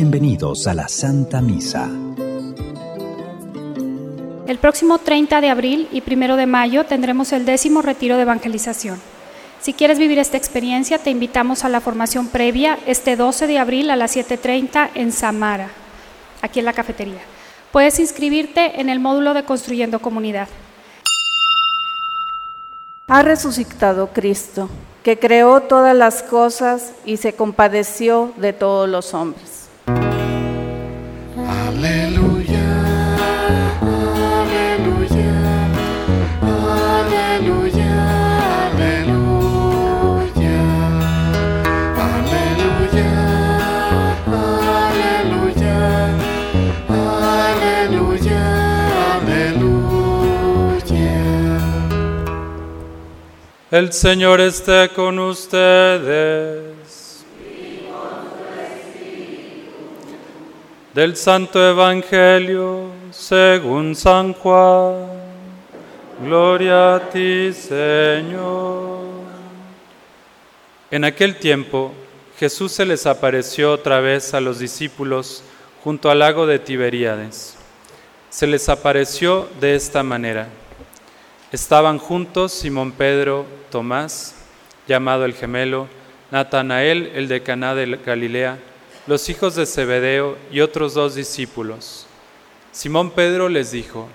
Bienvenidos a la Santa Misa. El próximo 30 de abril y 1 de mayo tendremos el décimo retiro de evangelización. Si quieres vivir esta experiencia, te invitamos a la formación previa este 12 de abril a las 7.30 en Samara, aquí en la cafetería. Puedes inscribirte en el módulo de Construyendo Comunidad. Ha resucitado Cristo, que creó todas las cosas y se compadeció de todos los hombres. El Señor esté con ustedes. Del Santo Evangelio según San Juan. Gloria a ti, Señor. En aquel tiempo, Jesús se les apareció otra vez a los discípulos junto al lago de Tiberíades. Se les apareció de esta manera. Estaban juntos Simón Pedro, Tomás, llamado el gemelo, Natanael, el de Caná de Galilea, los hijos de Zebedeo y otros dos discípulos. Simón Pedro les dijo,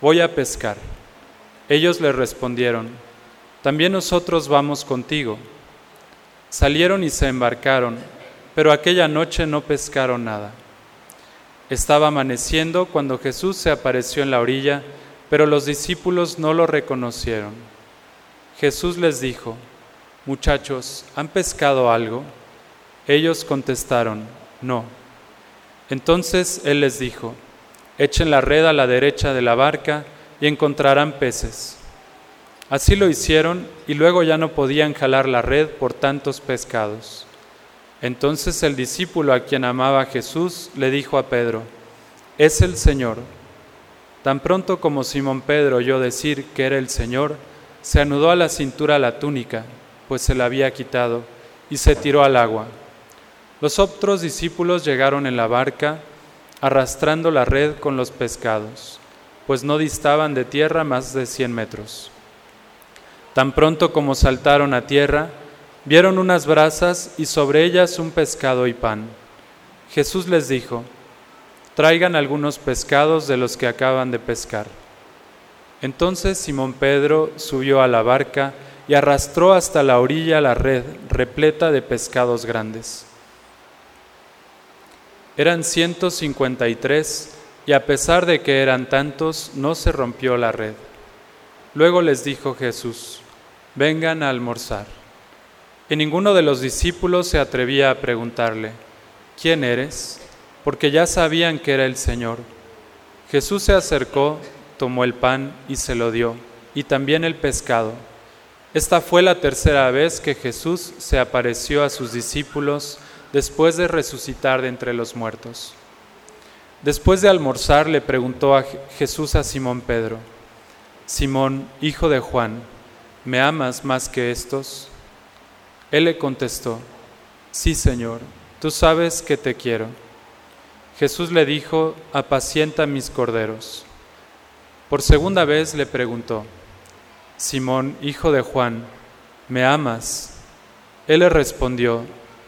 voy a pescar. Ellos le respondieron, también nosotros vamos contigo. Salieron y se embarcaron, pero aquella noche no pescaron nada. Estaba amaneciendo cuando Jesús se apareció en la orilla, pero los discípulos no lo reconocieron. Jesús les dijo, Muchachos, ¿han pescado algo? Ellos contestaron, No. Entonces Él les dijo, Echen la red a la derecha de la barca y encontrarán peces. Así lo hicieron y luego ya no podían jalar la red por tantos pescados. Entonces el discípulo a quien amaba Jesús le dijo a Pedro, Es el Señor. Tan pronto como Simón Pedro oyó decir que era el Señor, se anudó a la cintura la túnica, pues se la había quitado, y se tiró al agua. Los otros discípulos llegaron en la barca, arrastrando la red con los pescados, pues no distaban de tierra más de cien metros. Tan pronto como saltaron a tierra, vieron unas brasas y sobre ellas un pescado y pan. Jesús les dijo, traigan algunos pescados de los que acaban de pescar. Entonces Simón Pedro subió a la barca y arrastró hasta la orilla la red repleta de pescados grandes. Eran 153 y a pesar de que eran tantos, no se rompió la red. Luego les dijo Jesús, vengan a almorzar. Y ninguno de los discípulos se atrevía a preguntarle, ¿quién eres? Porque ya sabían que era el Señor. Jesús se acercó, tomó el pan y se lo dio, y también el pescado. Esta fue la tercera vez que Jesús se apareció a sus discípulos después de resucitar de entre los muertos. Después de almorzar le preguntó Jesús a Simón Pedro, Simón, hijo de Juan, ¿me amas más que estos? Él le contestó, Sí, Señor, tú sabes que te quiero. Jesús le dijo, apacienta mis corderos. Por segunda vez le preguntó, Simón, hijo de Juan, ¿me amas? Él le respondió,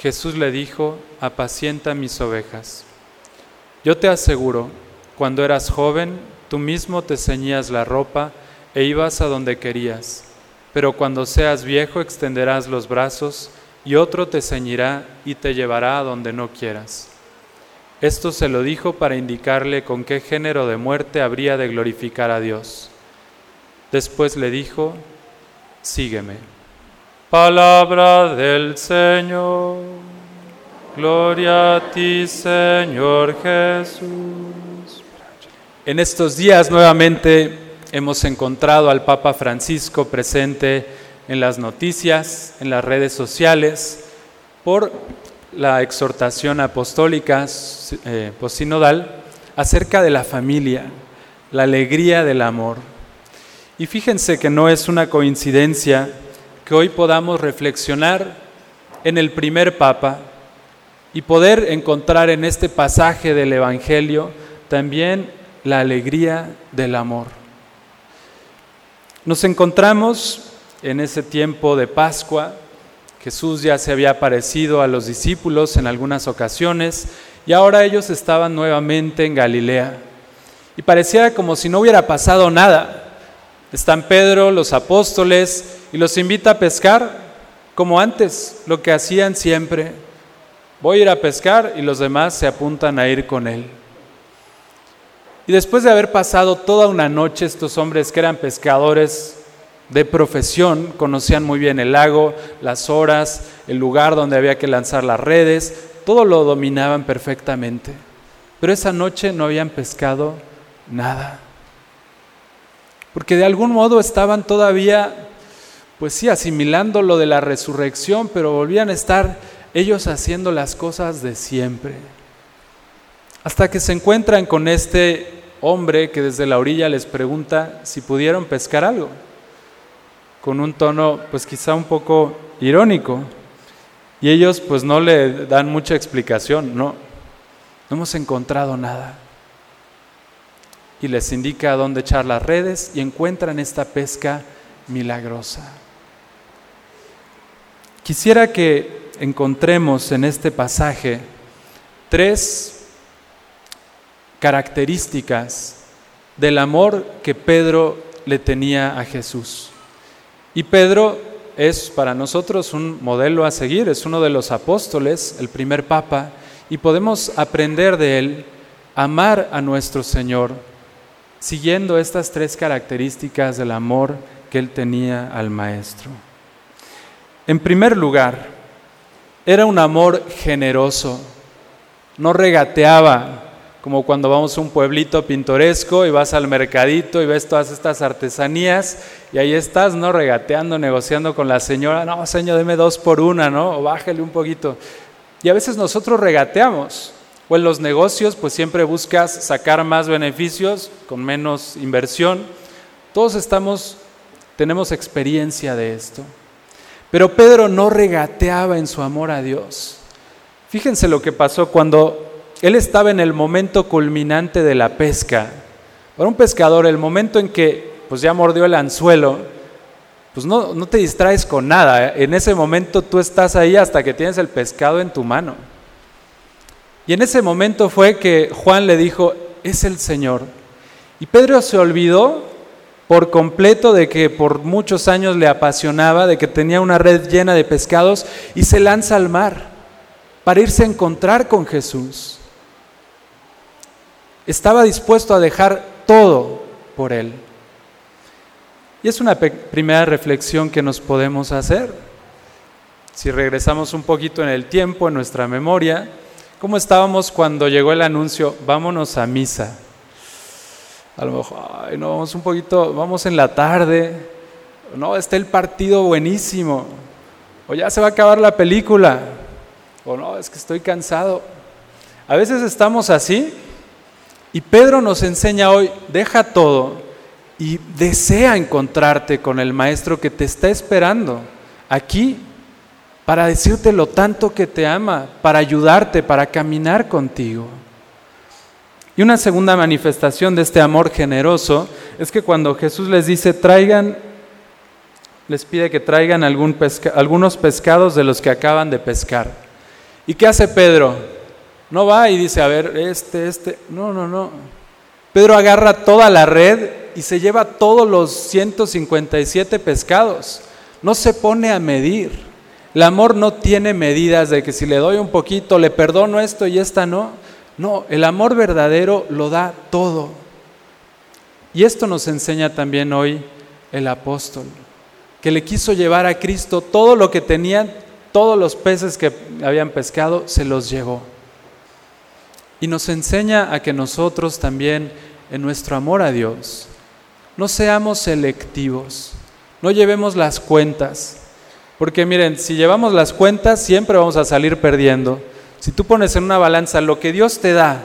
Jesús le dijo, apacienta mis ovejas. Yo te aseguro, cuando eras joven, tú mismo te ceñías la ropa e ibas a donde querías, pero cuando seas viejo extenderás los brazos y otro te ceñirá y te llevará a donde no quieras. Esto se lo dijo para indicarle con qué género de muerte habría de glorificar a Dios. Después le dijo, sígueme. Palabra del Señor. Gloria a ti, Señor Jesús. En estos días nuevamente hemos encontrado al Papa Francisco presente en las noticias, en las redes sociales, por la exhortación apostólica eh, posinodal acerca de la familia, la alegría del amor. Y fíjense que no es una coincidencia que hoy podamos reflexionar en el primer Papa y poder encontrar en este pasaje del Evangelio también la alegría del amor. Nos encontramos en ese tiempo de Pascua, Jesús ya se había aparecido a los discípulos en algunas ocasiones y ahora ellos estaban nuevamente en Galilea. Y parecía como si no hubiera pasado nada. Están Pedro, los apóstoles, y los invita a pescar como antes, lo que hacían siempre. Voy a ir a pescar y los demás se apuntan a ir con él. Y después de haber pasado toda una noche, estos hombres que eran pescadores de profesión, conocían muy bien el lago, las horas, el lugar donde había que lanzar las redes, todo lo dominaban perfectamente. Pero esa noche no habían pescado nada. Porque de algún modo estaban todavía, pues sí, asimilando lo de la resurrección, pero volvían a estar ellos haciendo las cosas de siempre. Hasta que se encuentran con este hombre que desde la orilla les pregunta si pudieron pescar algo, con un tono pues quizá un poco irónico. Y ellos pues no le dan mucha explicación, no, no hemos encontrado nada. Y les indica dónde echar las redes y encuentran esta pesca milagrosa. Quisiera que encontremos en este pasaje tres características del amor que Pedro le tenía a Jesús. Y Pedro es para nosotros un modelo a seguir, es uno de los apóstoles, el primer papa, y podemos aprender de él, amar a nuestro Señor, siguiendo estas tres características del amor que él tenía al Maestro. En primer lugar, era un amor generoso, no regateaba, como cuando vamos a un pueblito pintoresco y vas al mercadito y ves todas estas artesanías y ahí estás, ¿no? Regateando, negociando con la señora, no, señor, deme dos por una, ¿no? O bájale un poquito. Y a veces nosotros regateamos. O en los negocios, pues siempre buscas sacar más beneficios con menos inversión. Todos estamos, tenemos experiencia de esto. Pero Pedro no regateaba en su amor a Dios. Fíjense lo que pasó cuando él estaba en el momento culminante de la pesca. Para un pescador, el momento en que pues ya mordió el anzuelo, pues no, no te distraes con nada. En ese momento tú estás ahí hasta que tienes el pescado en tu mano. Y en ese momento fue que Juan le dijo, es el Señor. Y Pedro se olvidó por completo de que por muchos años le apasionaba, de que tenía una red llena de pescados y se lanza al mar para irse a encontrar con Jesús estaba dispuesto a dejar todo por Él. Y es una primera reflexión que nos podemos hacer. Si regresamos un poquito en el tiempo, en nuestra memoria, ¿cómo estábamos cuando llegó el anuncio, vámonos a misa? A lo mejor, ay, no, vamos un poquito, vamos en la tarde, no, está el partido buenísimo, o ya se va a acabar la película, o no, es que estoy cansado. A veces estamos así y Pedro nos enseña hoy, deja todo y desea encontrarte con el Maestro que te está esperando aquí para decirte lo tanto que te ama, para ayudarte, para caminar contigo. Y una segunda manifestación de este amor generoso es que cuando Jesús les dice, traigan, les pide que traigan algunos pescados de los que acaban de pescar. ¿Y qué hace Pedro? No va y dice, a ver, este, este. No, no, no. Pedro agarra toda la red y se lleva todos los 157 pescados. No se pone a medir. El amor no tiene medidas de que si le doy un poquito, le perdono esto y esta no. No, el amor verdadero lo da todo. Y esto nos enseña también hoy el apóstol, que le quiso llevar a Cristo todo lo que tenía todos los peces que habían pescado, se los llevó. Y nos enseña a que nosotros también, en nuestro amor a Dios, no seamos selectivos, no llevemos las cuentas. Porque miren, si llevamos las cuentas, siempre vamos a salir perdiendo. Si tú pones en una balanza lo que Dios te da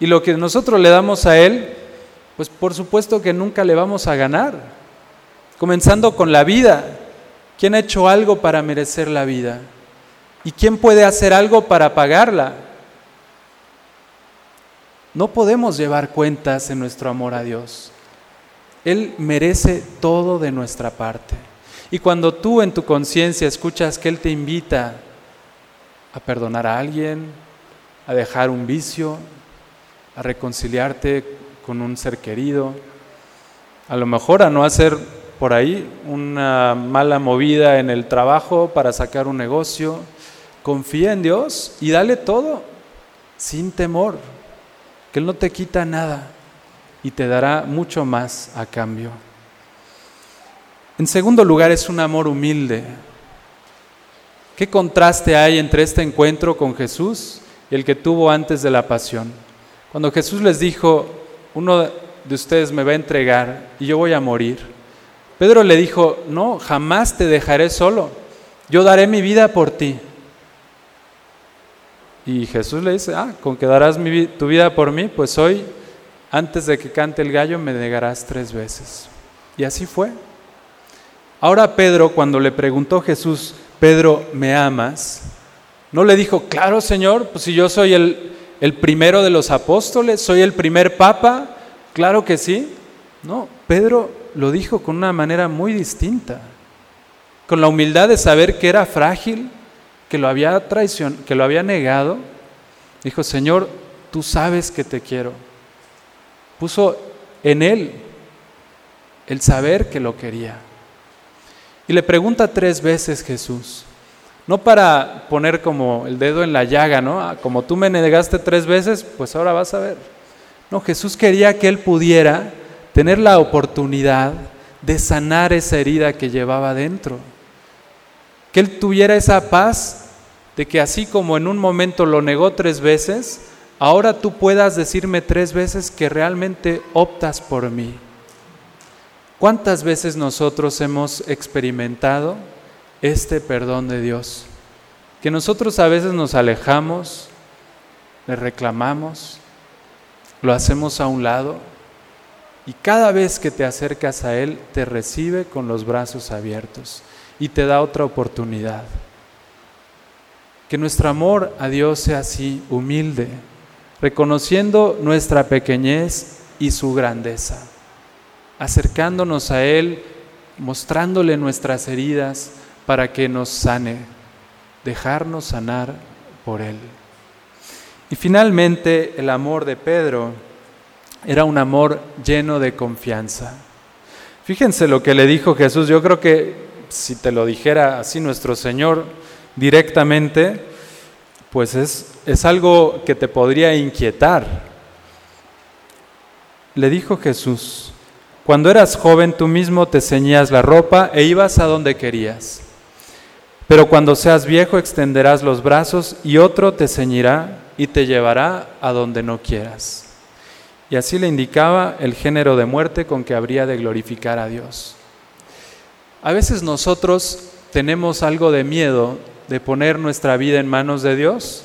y lo que nosotros le damos a Él, pues por supuesto que nunca le vamos a ganar. Comenzando con la vida. ¿Quién ha hecho algo para merecer la vida? ¿Y quién puede hacer algo para pagarla? No podemos llevar cuentas en nuestro amor a Dios. Él merece todo de nuestra parte. Y cuando tú en tu conciencia escuchas que Él te invita a perdonar a alguien, a dejar un vicio, a reconciliarte con un ser querido, a lo mejor a no hacer por ahí una mala movida en el trabajo para sacar un negocio, confía en Dios y dale todo, sin temor, que Él no te quita nada y te dará mucho más a cambio. En segundo lugar, es un amor humilde. ¿Qué contraste hay entre este encuentro con Jesús y el que tuvo antes de la pasión? Cuando Jesús les dijo, uno de ustedes me va a entregar y yo voy a morir. Pedro le dijo, no, jamás te dejaré solo, yo daré mi vida por ti. Y Jesús le dice, ah, con que darás tu vida por mí, pues hoy antes de que cante el gallo me negarás tres veces. Y así fue. Ahora Pedro, cuando le preguntó Jesús, Pedro, ¿me amas? No le dijo, claro Señor, pues si yo soy el, el primero de los apóstoles, soy el primer papa, claro que sí. No, Pedro lo dijo con una manera muy distinta, con la humildad de saber que era frágil, que lo había traicionado, que lo había negado. Dijo, Señor, tú sabes que te quiero puso en él el saber que lo quería. Y le pregunta tres veces Jesús, no para poner como el dedo en la llaga, ¿no? Ah, como tú me negaste tres veces, pues ahora vas a ver. No, Jesús quería que él pudiera tener la oportunidad de sanar esa herida que llevaba dentro. Que él tuviera esa paz de que así como en un momento lo negó tres veces, ahora tú puedas decirme tres veces que realmente optas por mí. ¿Cuántas veces nosotros hemos experimentado este perdón de Dios? Que nosotros a veces nos alejamos, le reclamamos, lo hacemos a un lado y cada vez que te acercas a Él te recibe con los brazos abiertos y te da otra oportunidad. Que nuestro amor a Dios sea así, humilde, reconociendo nuestra pequeñez y su grandeza, acercándonos a Él, mostrándole nuestras heridas para que nos sane, dejarnos sanar por Él. Y finalmente el amor de Pedro era un amor lleno de confianza. Fíjense lo que le dijo Jesús, yo creo que si te lo dijera así nuestro Señor directamente, pues es, es algo que te podría inquietar. Le dijo Jesús, cuando eras joven tú mismo te ceñías la ropa e ibas a donde querías. Pero cuando seas viejo extenderás los brazos y otro te ceñirá y te llevará a donde no quieras. Y así le indicaba el género de muerte con que habría de glorificar a Dios. A veces nosotros tenemos algo de miedo de poner nuestra vida en manos de Dios?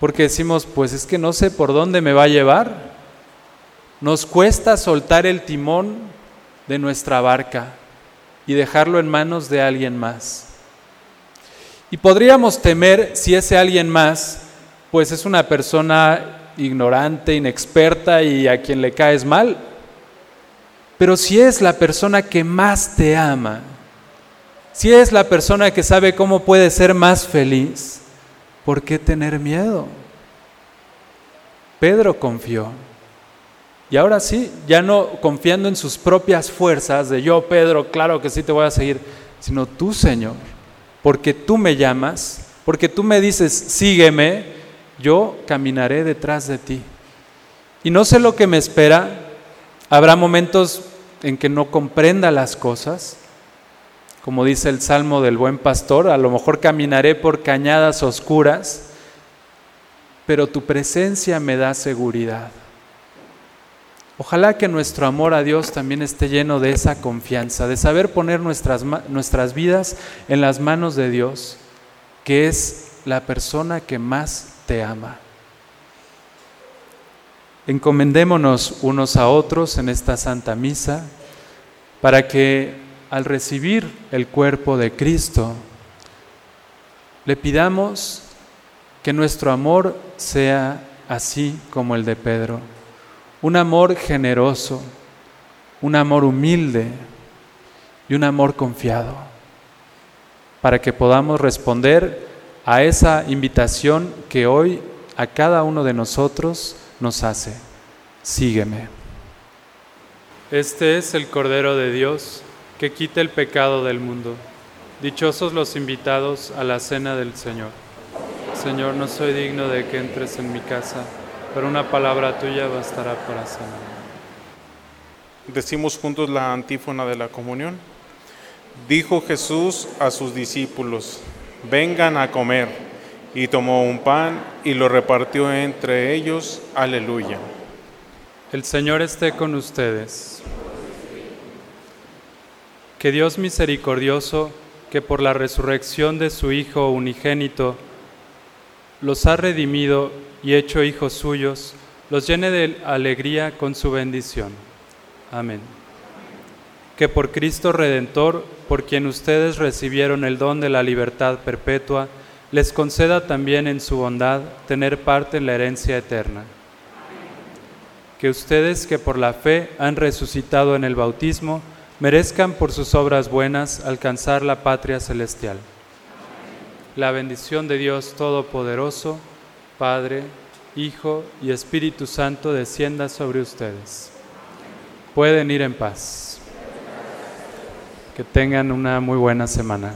Porque decimos, pues es que no sé por dónde me va a llevar. Nos cuesta soltar el timón de nuestra barca y dejarlo en manos de alguien más. Y podríamos temer si ese alguien más, pues es una persona ignorante, inexperta y a quien le caes mal. Pero si es la persona que más te ama, si es la persona que sabe cómo puede ser más feliz, ¿por qué tener miedo? Pedro confió. Y ahora sí, ya no confiando en sus propias fuerzas, de yo, Pedro, claro que sí te voy a seguir, sino tú, Señor, porque tú me llamas, porque tú me dices, sígueme, yo caminaré detrás de ti. Y no sé lo que me espera, habrá momentos en que no comprenda las cosas, Como dice el Salmo del Buen Pastor, a lo mejor caminaré por cañadas oscuras, pero tu presencia me da seguridad. Ojalá que nuestro amor a Dios también esté lleno de esa confianza, de saber poner nuestras, nuestras vidas en las manos de Dios, que es la persona que más te ama. Encomendémonos unos a otros en esta Santa Misa para que al recibir el cuerpo de Cristo le pidamos que nuestro amor sea así como el de Pedro un amor generoso, un amor humilde y un amor confiado, para que podamos responder a esa invitación que hoy a cada uno de nosotros nos hace. Sígueme. Este es el Cordero de Dios que quita el pecado del mundo. Dichosos los invitados a la cena del Señor. Señor, no soy digno de que entres en mi casa pero una palabra tuya bastará para sanar. Decimos juntos la antífona de la comunión. Dijo Jesús a sus discípulos, vengan a comer. Y tomó un pan y lo repartió entre ellos. Aleluya. El Señor esté con ustedes. Que Dios misericordioso, que por la resurrección de su Hijo unigénito, los ha redimido y hecho hijos suyos, los llene de alegría con su bendición. Amén. Que por Cristo Redentor, por quien ustedes recibieron el don de la libertad perpetua, les conceda también en su bondad tener parte en la herencia eterna. Que ustedes que por la fe han resucitado en el bautismo, merezcan por sus obras buenas alcanzar la patria celestial. La bendición de Dios Todopoderoso, Padre, Hijo y Espíritu Santo descienda sobre ustedes. Pueden ir en paz. Que tengan una muy buena semana.